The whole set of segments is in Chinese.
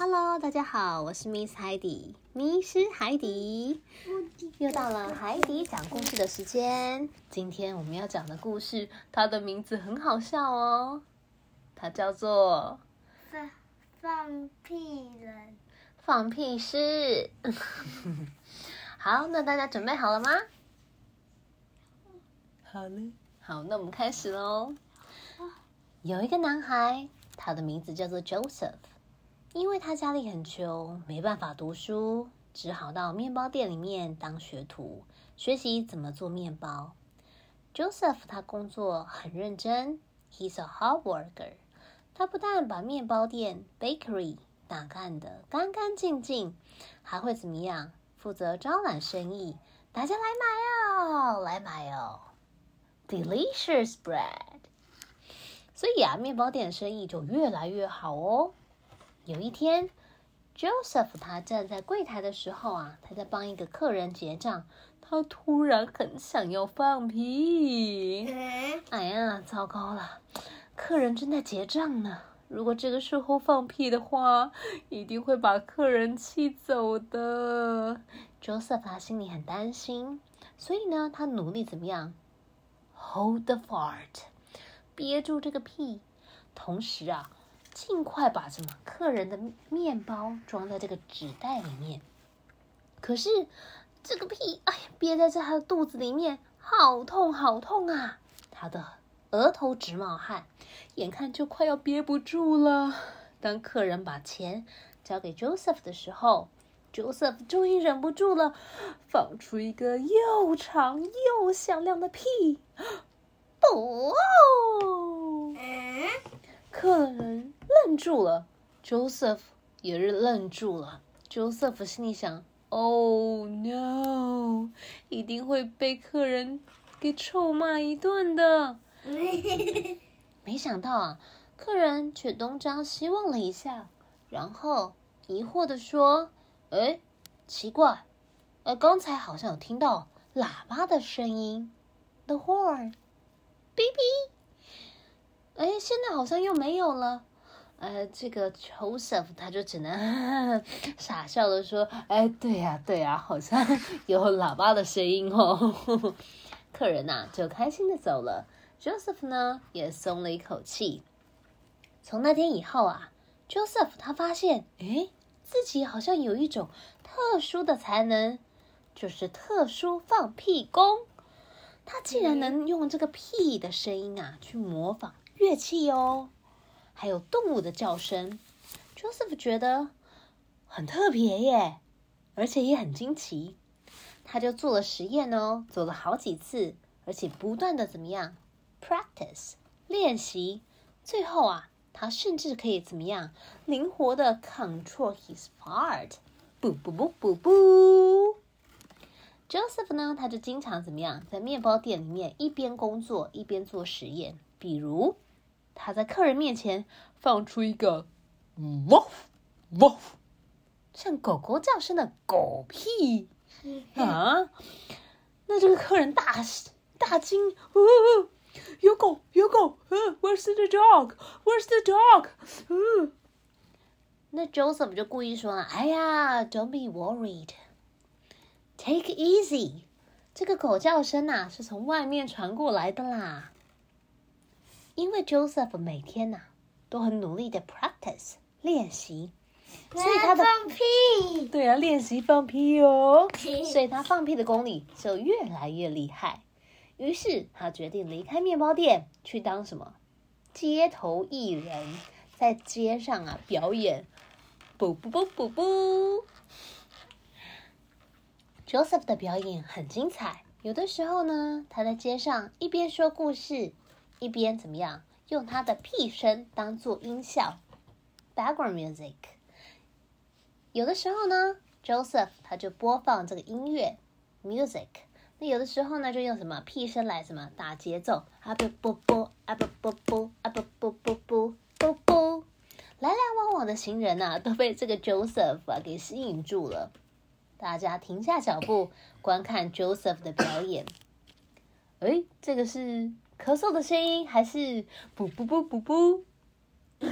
Hello，大家好，我是 Miss 海底，迷失海底，又到了海底讲故事的时间。今天我们要讲的故事，它的名字很好笑哦，它叫做放放屁人，放屁师。好，那大家准备好了吗？好嘞。好，那我们开始喽。有一个男孩，他的名字叫做 Joseph。因为他家里很穷，没办法读书，只好到面包店里面当学徒，学习怎么做面包。Joseph 他工作很认真，He's a hard worker。他不但把面包店 bakery 打干得干干净净，还会怎么样？负责招揽生意，大家来买哦，来买哦，delicious bread。所以啊，面包店的生意就越来越好哦。有一天，Joseph 他站在柜台的时候啊，他在帮一个客人结账，他突然很想要放屁。哎呀，糟糕了，客人正在结账呢。如果这个时候放屁的话，一定会把客人气走的。Joseph 他心里很担心，所以呢，他努力怎么样？Hold the fart，憋住这个屁，同时啊。尽快把什么客人的面包装在这个纸袋里面。可是这个屁，哎，憋在这他的肚子里面，好痛好痛啊！他的额头直冒汗，眼看就快要憋不住了。当客人把钱交给 Joseph 的时候，Joseph 终于忍不住了，放出一个又长又响亮的屁。不哦！住了，Joseph 也是愣住了。Joseph 心里想：“Oh no，一定会被客人给臭骂一顿的。”没想到啊，客人却东张西望了一下，然后疑惑地说：“哎，奇怪，呃，刚才好像有听到喇叭的声音，the horn，哔哔。哎，现在好像又没有了。”呃，这个 Joseph 他就只能 傻笑的说：“哎，对呀，对呀，好像 有喇叭的声音哦。”客人呐就开心的走了，Joseph 呢也松了一口气。从那天以后啊，Joseph 他发现，哎，自己好像有一种特殊的才能，就是特殊放屁功。他竟然能用这个屁的声音啊去模仿乐器哦。还有动物的叫声，Joseph 觉得很特别耶，而且也很惊奇。他就做了实验哦，做了好几次，而且不断的怎么样，practice 练习。最后啊，他甚至可以怎么样，灵活的 control his fart，不不不不不。Joseph 呢，他就经常怎么样，在面包店里面一边工作一边做实验，比如。他在客人面前放出一个“汪汪”像狗狗叫声的狗屁啊！那这个客人大大惊：“哦，有狗，有狗！嗯，Where's the dog? Where's the dog？” 嗯，那 Joseph 就故意说了：“哎呀，Don't be worried. Take it easy。这个狗叫声呐，是从外面传过来的啦。”因为 Joseph 每天呐、啊、都很努力的 practice 练习，所以他的放屁，对啊，练习放屁哦，所以他放屁的功力就越来越厉害。于是他决定离开面包店，去当什么街头艺人，在街上啊表演，不不不不不。Joseph 的表演很精彩，有的时候呢，他在街上一边说故事。一边怎么样？用他的屁声当做音效，background music。有的时候呢，Joseph 他就播放这个音乐，music。那有的时候呢，就用什么屁声来什么打节奏，啊不不不，啊不不不，啊不不不不不不。来来往往的行人呐，都被这个 Joseph 啊给吸引住了。大家停下脚步，观看 Joseph 的表演。诶，这个是。咳嗽的声音还是不不不不不，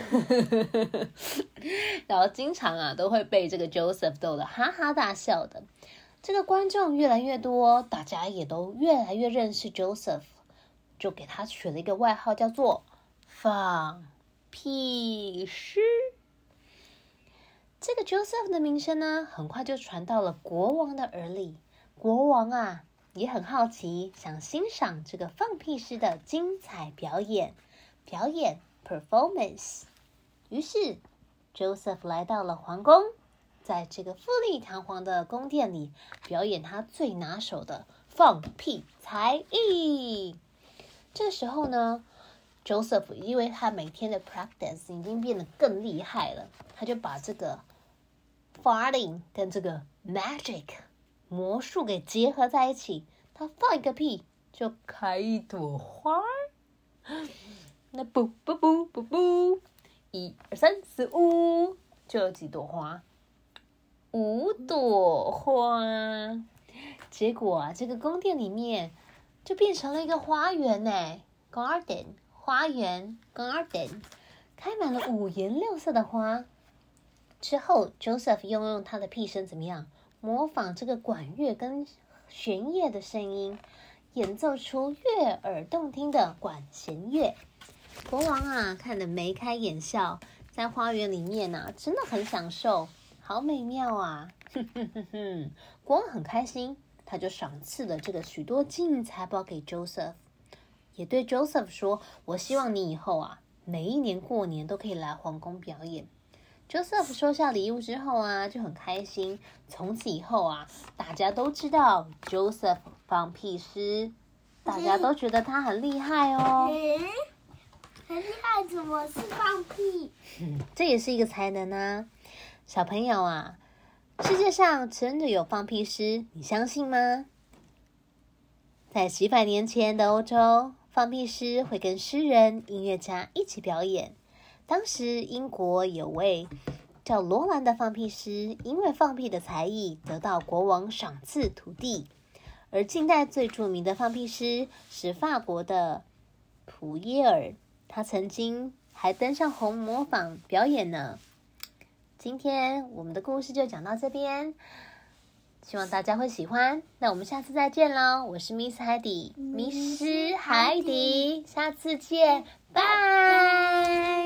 然后经常啊都会被这个 Joseph 逗得哈哈大笑的。这个观众越来越多，大家也都越来越认识 Joseph，就给他取了一个外号，叫做“放屁师”。这个 Joseph 的名声呢，很快就传到了国王的耳里。国王啊，也很好奇，想欣赏这个放屁师的精彩表演。表演 performance。于是 Joseph 来到了皇宫，在这个富丽堂皇的宫殿里表演他最拿手的放屁才艺。这时候呢，Joseph 因为他每天的 practice 已经变得更厉害了，他就把这个 farting 跟这个 magic 魔术给结合在一起。他放一个屁，就开一朵花。那不不不不不，一二三四五，就有几朵花，五朵花。结果啊，这个宫殿里面就变成了一个花园呢，garden 花园 garden，开满了五颜六色的花。之后，Joseph 又用他的屁声怎么样，模仿这个管乐跟弦乐的声音，演奏出悦耳动听的管弦乐。国王啊，看得眉开眼笑，在花园里面呐、真的很享受，好美妙啊！哼哼哼哼，国王很开心，他就赏赐了这个许多金银财宝给 Joseph，也对 Joseph 说：“我希望你以后啊，每一年过年都可以来皇宫表演。”Joseph 收下礼物之后啊，就很开心。从此以后啊，大家都知道 Joseph 放屁师，大家都觉得他很厉害哦。很厉害，怎么是放屁？嗯，这也是一个才能啊，小朋友啊，世界上真的有放屁师，你相信吗？在几百年前的欧洲，放屁师会跟诗人、音乐家一起表演。当时英国有位叫罗兰的放屁师，因为放屁的才艺得到国王赏赐土地。而近代最著名的放屁师是法国的普耶尔。他曾经还登上红磨坊表演呢。今天我们的故事就讲到这边，希望大家会喜欢。那我们下次再见喽！我是 Miss 海底，迷失海底，下次见，拜。